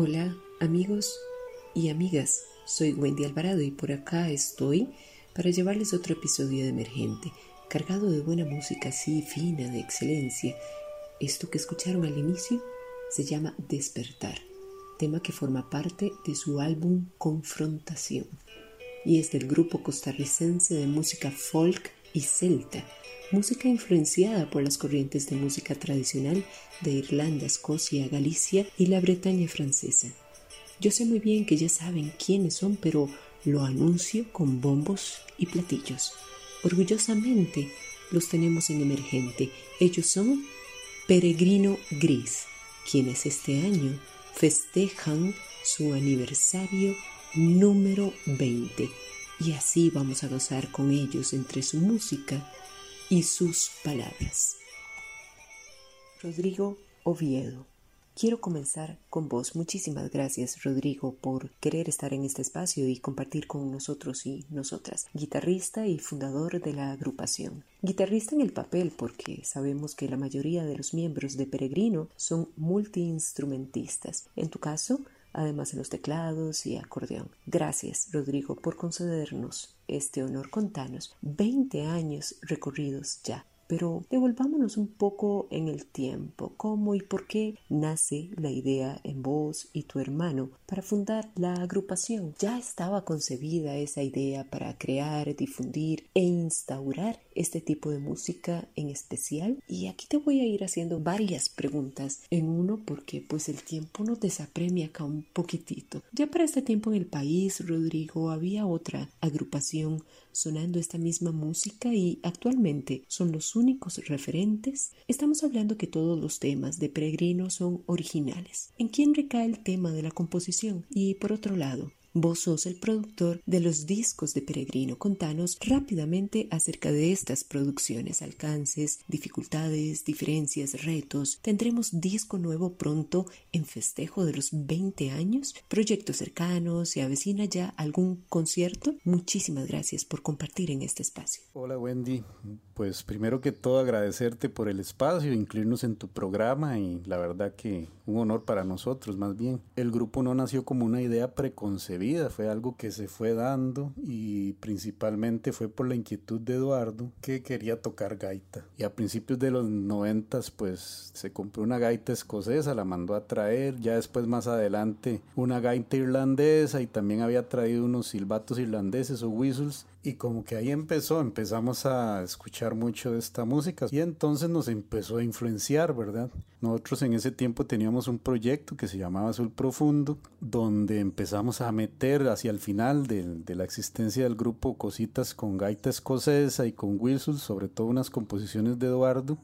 Hola amigos y amigas, soy Wendy Alvarado y por acá estoy para llevarles otro episodio de Emergente, cargado de buena música así fina, de excelencia. Esto que escucharon al inicio se llama Despertar, tema que forma parte de su álbum Confrontación y es del grupo costarricense de música folk y celta, música influenciada por las corrientes de música tradicional de Irlanda, Escocia, Galicia y la Bretaña francesa. Yo sé muy bien que ya saben quiénes son, pero lo anuncio con bombos y platillos. Orgullosamente los tenemos en emergente. Ellos son Peregrino Gris, quienes este año festejan su aniversario número 20 y así vamos a gozar con ellos entre su música y sus palabras. Rodrigo Oviedo. Quiero comenzar con vos. Muchísimas gracias, Rodrigo, por querer estar en este espacio y compartir con nosotros y nosotras. Guitarrista y fundador de la agrupación. Guitarrista en el papel porque sabemos que la mayoría de los miembros de Peregrino son multiinstrumentistas. En tu caso, además de los teclados y acordeón. Gracias, Rodrigo, por concedernos este honor. Contanos, 20 años recorridos ya. Pero devolvámonos un poco en el tiempo, cómo y por qué nace la idea en vos y tu hermano para fundar la agrupación. Ya estaba concebida esa idea para crear, difundir e instaurar este tipo de música en especial. Y aquí te voy a ir haciendo varias preguntas en uno porque pues el tiempo nos desapremia acá un poquitito. Ya para este tiempo en el país, Rodrigo, había otra agrupación sonando esta misma música y actualmente son los únicos referentes, estamos hablando que todos los temas de Peregrino son originales. ¿En quién recae el tema de la composición? Y por otro lado, Vos sos el productor de los discos de Peregrino. Contanos rápidamente acerca de estas producciones, alcances, dificultades, diferencias, retos. ¿Tendremos disco nuevo pronto en festejo de los 20 años? ¿Proyectos cercanos? ¿Se avecina ya algún concierto? Muchísimas gracias por compartir en este espacio. Hola Wendy, pues primero que todo agradecerte por el espacio, incluirnos en tu programa y la verdad que un honor para nosotros más bien. El grupo no nació como una idea preconcebida vida, fue algo que se fue dando y principalmente fue por la inquietud de Eduardo que quería tocar gaita. Y a principios de los noventas pues se compró una gaita escocesa, la mandó a traer, ya después más adelante una gaita irlandesa y también había traído unos silbatos irlandeses o whistles y como que ahí empezó, empezamos a escuchar mucho de esta música y entonces nos empezó a influenciar, ¿verdad? Nosotros en ese tiempo teníamos un proyecto que se llamaba Azul Profundo, donde empezamos a meter hacia el final de, de la existencia del grupo cositas con gaita escocesa y con whistles, sobre todo unas composiciones de Eduardo.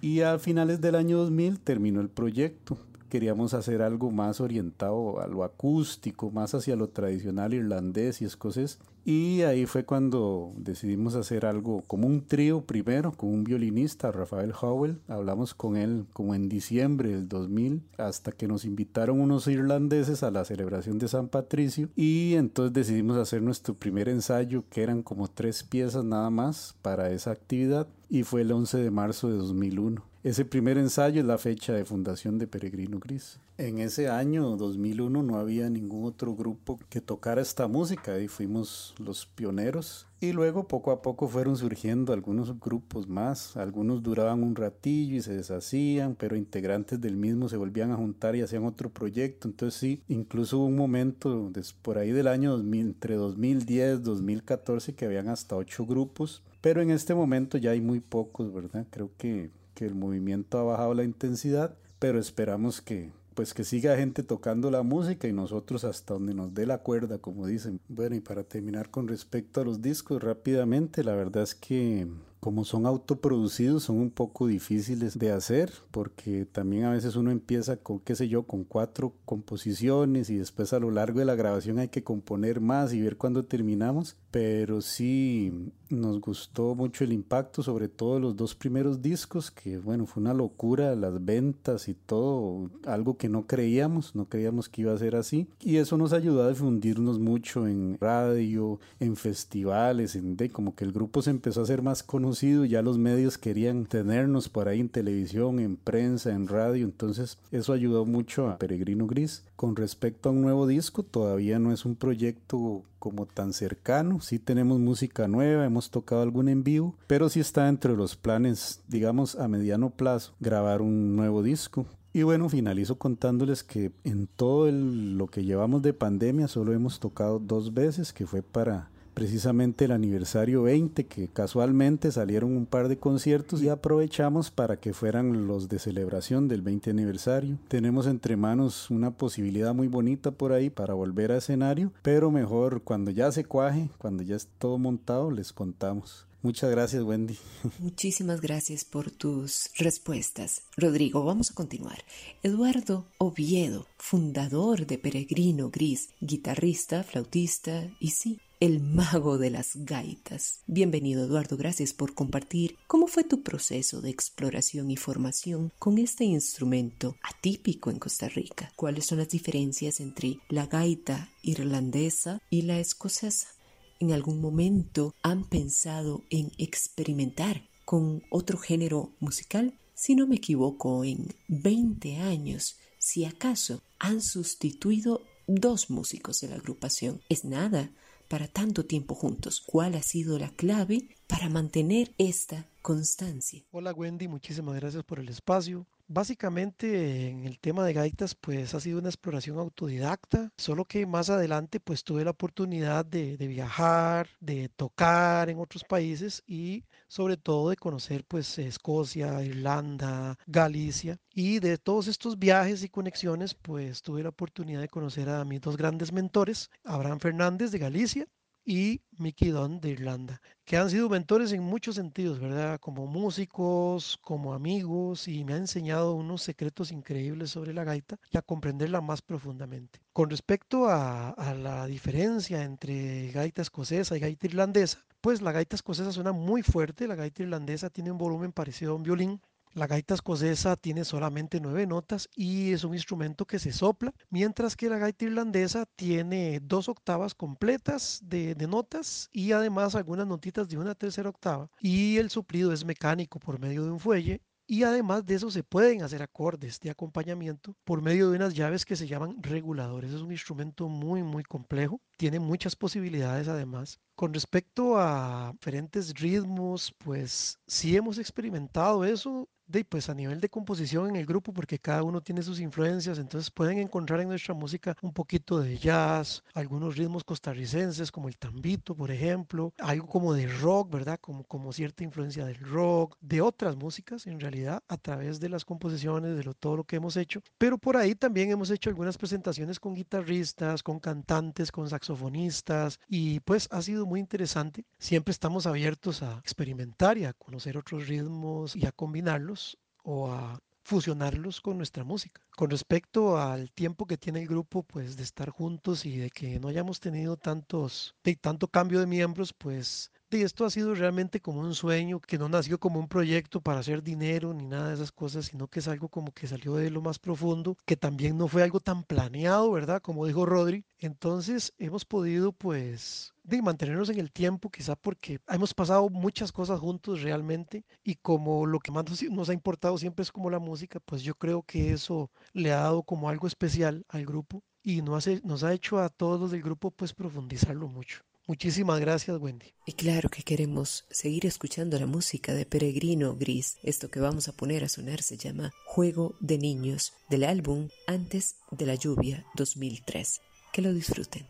Y a finales del año 2000 terminó el proyecto queríamos hacer algo más orientado a lo acústico, más hacia lo tradicional irlandés y escocés. Y ahí fue cuando decidimos hacer algo como un trío primero, con un violinista, Rafael Howell. Hablamos con él como en diciembre del 2000, hasta que nos invitaron unos irlandeses a la celebración de San Patricio. Y entonces decidimos hacer nuestro primer ensayo, que eran como tres piezas nada más para esa actividad. Y fue el 11 de marzo de 2001. Ese primer ensayo es la fecha de fundación de Peregrino Gris. En ese año 2001 no había ningún otro grupo que tocara esta música y fuimos los pioneros. Y luego poco a poco fueron surgiendo algunos grupos más. Algunos duraban un ratillo y se deshacían, pero integrantes del mismo se volvían a juntar y hacían otro proyecto. Entonces sí, incluso hubo un momento por ahí del año 2000, entre 2010 2014 que habían hasta ocho grupos. Pero en este momento ya hay muy pocos, ¿verdad? Creo que que el movimiento ha bajado la intensidad, pero esperamos que pues que siga gente tocando la música y nosotros hasta donde nos dé la cuerda, como dicen. Bueno, y para terminar con respecto a los discos rápidamente, la verdad es que como son autoproducidos son un poco difíciles de hacer porque también a veces uno empieza con qué sé yo con cuatro composiciones y después a lo largo de la grabación hay que componer más y ver cuándo terminamos. Pero sí nos gustó mucho el impacto sobre todo los dos primeros discos que bueno fue una locura las ventas y todo algo que no creíamos no creíamos que iba a ser así. Y eso nos ayudó a difundirnos mucho en radio en festivales en de como que el grupo se empezó a hacer más conocido ya los medios querían tenernos por ahí en televisión, en prensa, en radio, entonces eso ayudó mucho a Peregrino Gris. Con respecto a un nuevo disco, todavía no es un proyecto como tan cercano, sí tenemos música nueva, hemos tocado algún en vivo, pero sí está entre los planes, digamos, a mediano plazo, grabar un nuevo disco. Y bueno, finalizo contándoles que en todo lo que llevamos de pandemia solo hemos tocado dos veces, que fue para precisamente el aniversario 20, que casualmente salieron un par de conciertos y aprovechamos para que fueran los de celebración del 20 aniversario. Tenemos entre manos una posibilidad muy bonita por ahí para volver a escenario, pero mejor cuando ya se cuaje, cuando ya esté todo montado, les contamos. Muchas gracias, Wendy. Muchísimas gracias por tus respuestas. Rodrigo, vamos a continuar. Eduardo Oviedo, fundador de Peregrino Gris, guitarrista, flautista y sí, el mago de las gaitas. Bienvenido, Eduardo. Gracias por compartir cómo fue tu proceso de exploración y formación con este instrumento atípico en Costa Rica. ¿Cuáles son las diferencias entre la gaita irlandesa y la escocesa? en algún momento han pensado en experimentar con otro género musical? Si no me equivoco, en 20 años, si acaso, han sustituido dos músicos de la agrupación. Es nada para tanto tiempo juntos. ¿Cuál ha sido la clave para mantener esta constancia? Hola Wendy, muchísimas gracias por el espacio. Básicamente en el tema de gaitas pues ha sido una exploración autodidacta, solo que más adelante pues tuve la oportunidad de, viajar, de tocar en otros países y sobre todo de conocer pues Escocia, Irlanda, Galicia. Y de todos estos viajes y conexiones pues tuve la oportunidad de conocer a mis dos grandes mentores, Abraham Fernández de Galicia y Mickey Dunn de Irlanda, que han sido mentores en muchos sentidos, ¿verdad? Como músicos, como amigos, y me han enseñado unos secretos increíbles sobre la gaita y a comprenderla más profundamente. Con respecto a la diferencia entre gaita escocesa y gaita irlandesa, pues la gaita escocesa suena muy fuerte, la gaita irlandesa tiene un volumen parecido a un violín, la gaita escocesa tiene solamente nueve notas y es un instrumento que se sopla, mientras que la gaita irlandesa tiene dos octavas completas de, notas y además algunas notitas de una tercera octava. Y el suplido es mecánico por medio de un fuelle y además de eso se pueden hacer acordes de acompañamiento por medio de unas llaves que se llaman reguladores. Es un instrumento muy muy complejo, tiene muchas posibilidades además. Con respecto a diferentes ritmos, pues sí hemos experimentado eso de, pues a nivel de composición en el grupo, porque cada uno tiene sus influencias, entonces pueden encontrar en nuestra música un poquito de jazz, algunos ritmos costarricenses como el tambito, por ejemplo, algo como de rock, ¿verdad? Como, como cierta influencia del rock, de otras músicas en realidad, a través de las composiciones, de lo, todo lo que hemos hecho, pero por ahí también hemos hecho algunas presentaciones con guitarristas, con cantantes, con saxofonistas, y pues ha sido muy interesante. Siempre estamos abiertos a experimentar y a conocer otros ritmos y a combinarlos o a fusionarlos con nuestra música. Con respecto al tiempo que tiene el grupo, pues de estar juntos y de que no hayamos tenido tantos, de tanto cambio de miembros, pues de esto ha sido realmente como un sueño que no nació como un proyecto para hacer dinero ni nada de esas cosas, sino que es algo como que salió de lo más profundo, que también no fue algo tan planeado, ¿verdad? Como dijo Rodri. Entonces hemos podido pues de mantenernos en el tiempo, quizá porque hemos pasado muchas cosas juntos realmente y como lo que más nos ha importado siempre es como la música, pues yo creo que eso le ha dado como algo especial al grupo y nos, nos ha hecho a todos los del grupo pues profundizarlo mucho. Muchísimas gracias, Wendy. Y claro que queremos seguir escuchando la música de Peregrino Gris. Esto que vamos a poner a sonar se llama Juego de Niños del álbum Antes de la Lluvia 2003. Que lo disfruten.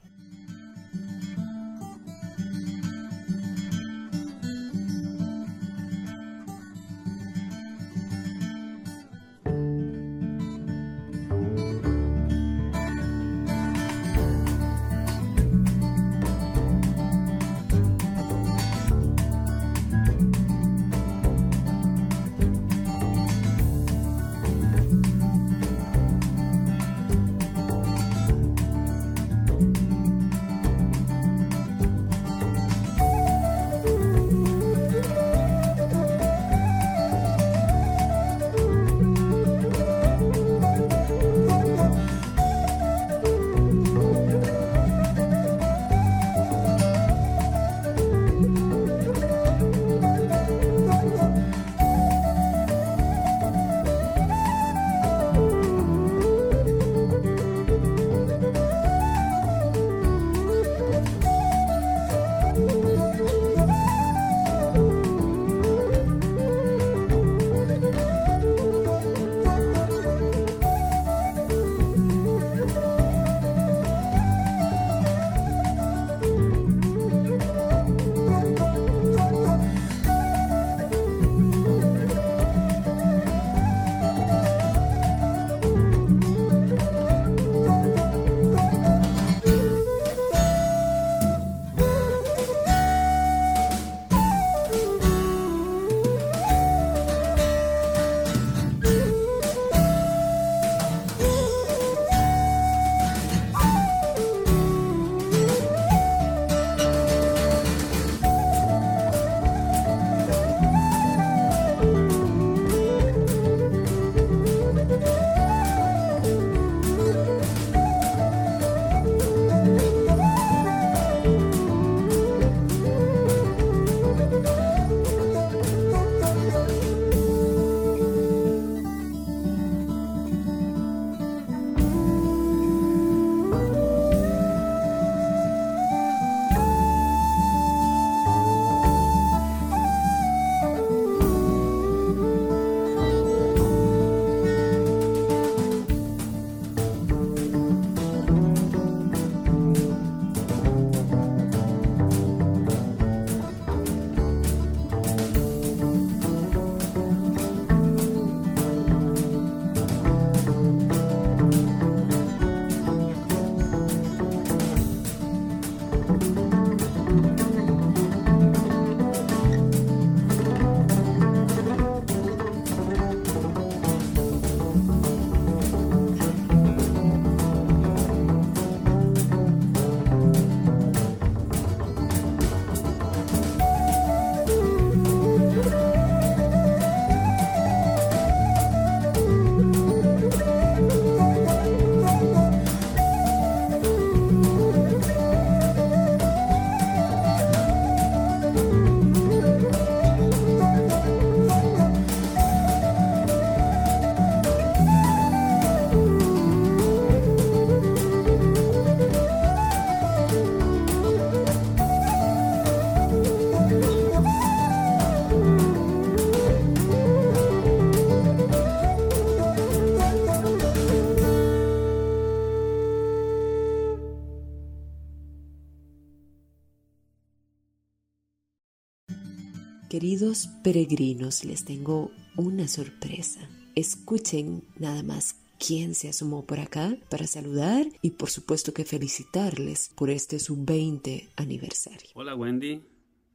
Peregrinos, les tengo una sorpresa. Escuchen nada más quién se asomó por acá para saludar y por supuesto que felicitarles por este su 20 aniversario. Hola Wendy,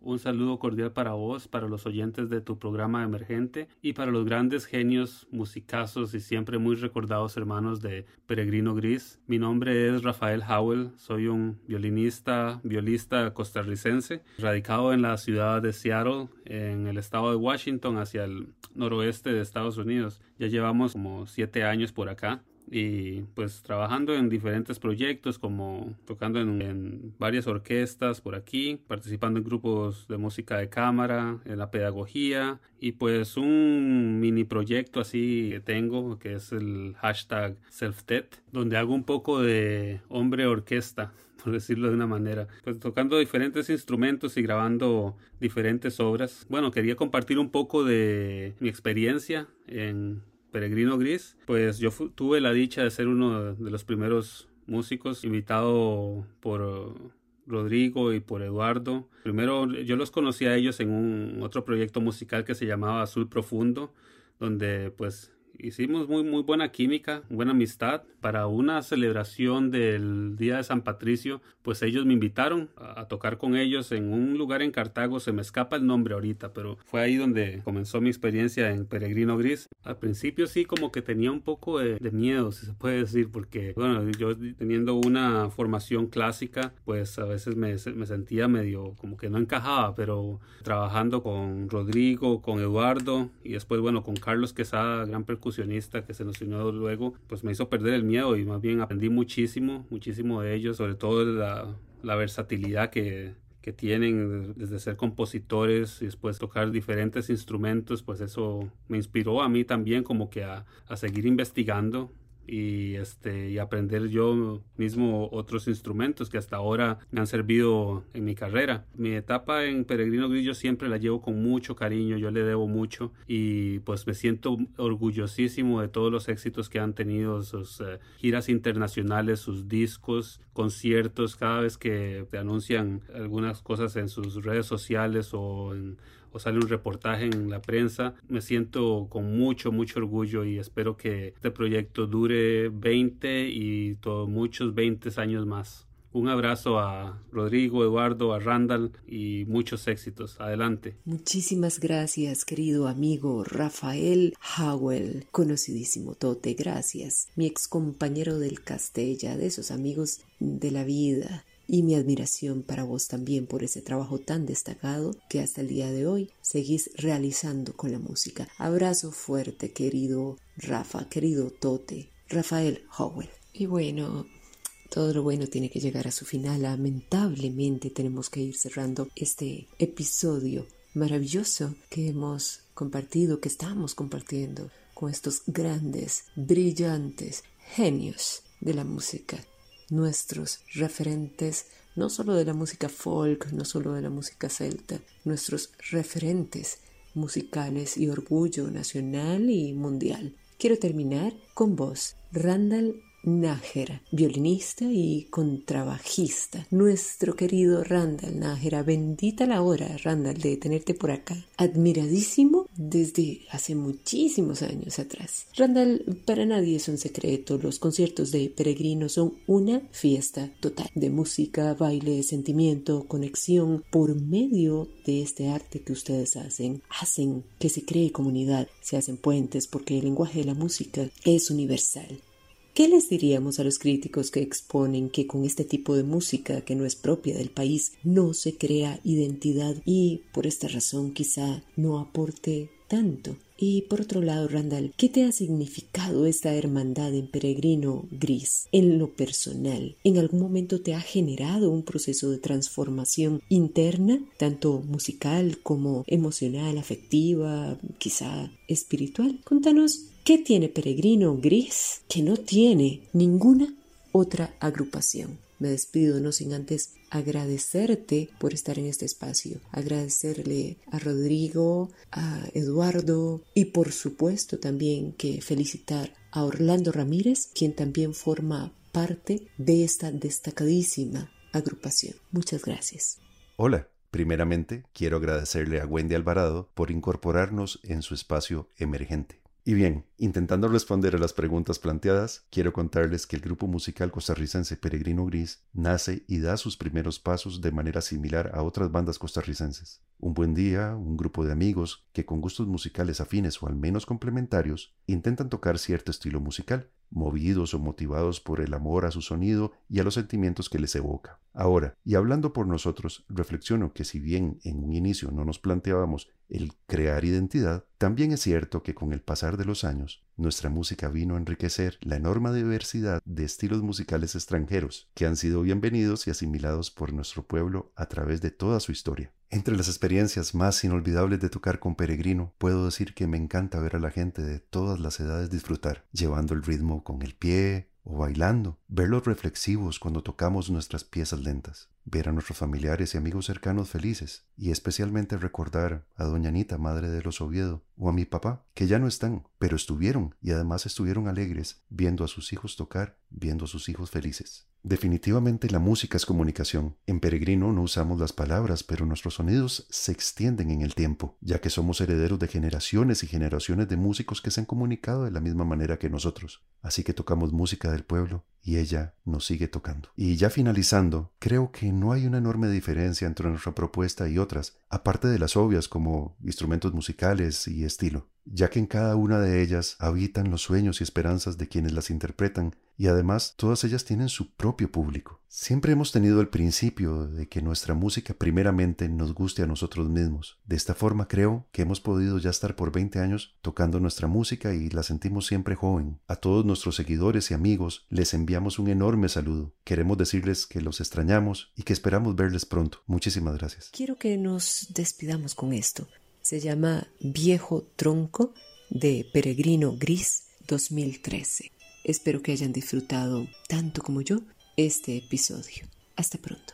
un saludo cordial para vos, para los oyentes de tu programa emergente y para los grandes genios musicazos y siempre muy recordados hermanos de Peregrino Gris. Mi nombre es Rafael Howell, soy un violinista, violista costarricense, radicado en la ciudad de Seattle, en el estado de Washington, hacia el noroeste de Estados Unidos. Ya llevamos como siete años por acá y pues trabajando en diferentes proyectos como tocando en, varias orquestas por aquí, participando en grupos de música de cámara, en la pedagogía y pues un mini proyecto así que tengo que es el hashtag SelfTED donde hago un poco de hombre orquesta por decirlo de una manera, pues tocando diferentes instrumentos y grabando diferentes obras. Bueno, quería compartir un poco de mi experiencia en Peregrino Gris, pues yo tuve la dicha de ser uno de los primeros músicos invitado por Rodrigo y por Eduardo. Primero yo los conocí a ellos en un otro proyecto musical que se llamaba Azul Profundo, donde pues hicimos muy, muy buena química, buena amistad. Para una celebración del Día de San Patricio, pues ellos me invitaron a, tocar con ellos en un lugar en Cartago, se me escapa el nombre ahorita, pero fue ahí donde comenzó mi experiencia en Peregrino Gris. Al principio sí como que tenía un poco de, miedo, si se puede decir, porque bueno, yo teniendo una formación clásica, pues a veces me, me sentía medio como que no encajaba, pero trabajando con Rodrigo, con Eduardo y después bueno, con Carlos Quesada, gran percusionista, que se nos unió luego, pues me hizo perder el miedo y más bien aprendí muchísimo, muchísimo de ellos, sobre todo la, la versatilidad que, que tienen desde ser compositores y después tocar diferentes instrumentos, pues eso me inspiró a mí también como que a, a seguir investigando y este y aprender yo mismo otros instrumentos que hasta ahora me han servido en mi carrera. Mi etapa en Peregrino Grillo siempre la llevo con mucho cariño, yo le debo mucho y pues me siento orgullosísimo de todos los éxitos que han tenido, sus eh, giras internacionales, sus discos, conciertos, cada vez que te anuncian algunas cosas en sus redes sociales o en o sale un reportaje en la prensa. Me siento con mucho, mucho orgullo y espero que este proyecto dure 20 y todos muchos 20 años más. Un abrazo a Rodrigo, Eduardo, a Randall y muchos éxitos. Adelante. Muchísimas gracias, querido amigo Rafael Howell, conocidísimo Tote. Gracias, mi ex compañero del Castella, de esos amigos de la vida y mi admiración para vos también por ese trabajo tan destacado que hasta el día de hoy seguís realizando con la música. Abrazo fuerte, querido Rafa, querido Tote, Rafael Howell. Y bueno, todo lo bueno tiene que llegar a su final. Lamentablemente tenemos que ir cerrando este episodio maravilloso que hemos compartido, que estamos compartiendo con estos grandes, brillantes genios de la música nuestros referentes, no solo de la música folk, no solo de la música celta, nuestros referentes musicales y orgullo nacional y mundial. Quiero terminar con vos, Randall Nájera, violinista y contrabajista. Nuestro querido Randall Nájera, bendita la hora, Randall, de tenerte por acá. Admiradísimo desde hace muchísimos años atrás. Randall, para nadie es un secreto, los conciertos de Peregrino son una fiesta total de música, baile, sentimiento, conexión. Por medio de este arte que ustedes hacen, hacen que se cree comunidad, se hacen puentes porque el lenguaje de la música es universal. ¿Qué les diríamos a los críticos que exponen que con este tipo de música que no es propia del país no se crea identidad y por esta razón quizá no aporte Y por otro lado, Randall, ¿qué te ha significado esta hermandad en peregrino gris? En lo personal, ¿en algún momento te ha generado un proceso de transformación interna, tanto musical como emocional, afectiva, quizá espiritual? Contanos ¿Qué tiene Peregrino Gris que no tiene ninguna otra agrupación? Me despido no sin antes agradecerte por estar en este espacio, agradecerle a Rodrigo, a Eduardo y por supuesto también que felicitar a Orlando Ramírez, quien también forma parte de esta destacadísima agrupación. Muchas gracias. Hola, Primeramente, quiero agradecerle a Wendy Alvarado por incorporarnos en su espacio emergente. Y bien, intentando responder a las preguntas planteadas, quiero contarles que el grupo musical costarricense Peregrino Gris nace y da sus primeros pasos de manera similar a otras bandas costarricenses. Un buen día, un grupo de amigos que con gustos musicales afines o al menos complementarios intentan tocar cierto estilo musical, movidos o motivados por el amor a su sonido y a los sentimientos que les evoca. Ahora, y hablando por nosotros, reflexiono que si bien en un inicio no nos planteábamos el crear identidad, también es cierto que con el pasar de los años, nuestra música vino a enriquecer la enorme diversidad de estilos musicales extranjeros que han sido bienvenidos y asimilados por nuestro pueblo a través de toda su historia. Entre las experiencias más inolvidables de tocar con Peregrino, puedo decir que me encanta ver a la gente de todas las edades disfrutar, llevando el ritmo con el pie, o bailando, verlos reflexivos cuando tocamos nuestras piezas lentas, ver a nuestros familiares y amigos cercanos felices, y especialmente recordar a doña Anita, madre de los Oviedo, o a mi papá, que ya no están, pero estuvieron, y además estuvieron alegres, viendo a sus hijos tocar, viendo a sus hijos felices. Definitivamente la música es comunicación. En Peregrino no usamos las palabras, pero nuestros sonidos se extienden en el tiempo, ya que somos herederos de generaciones y generaciones de músicos que se han comunicado de la misma manera que nosotros. Así que tocamos música del pueblo y ella nos sigue tocando. Y ya finalizando, creo que no hay una enorme diferencia entre nuestra propuesta y otras, aparte de las obvias como instrumentos musicales y estilo, ya que en cada una de ellas habitan los sueños y esperanzas de quienes las interpretan y además todas ellas tienen su propio público. Siempre hemos tenido el principio de que nuestra música primeramente nos guste a nosotros mismos. De esta forma creo que hemos podido ya estar por 20 años tocando nuestra música y la sentimos siempre joven. A todos nuestros seguidores y amigos les enviamos un enorme saludo. Queremos decirles que los extrañamos y que esperamos verles pronto. Muchísimas gracias. Quiero que nos despidamos con esto. Se llama Viejo Tronco de Peregrino Gris 2013. Espero que hayan disfrutado tanto como yo este episodio. Hasta pronto.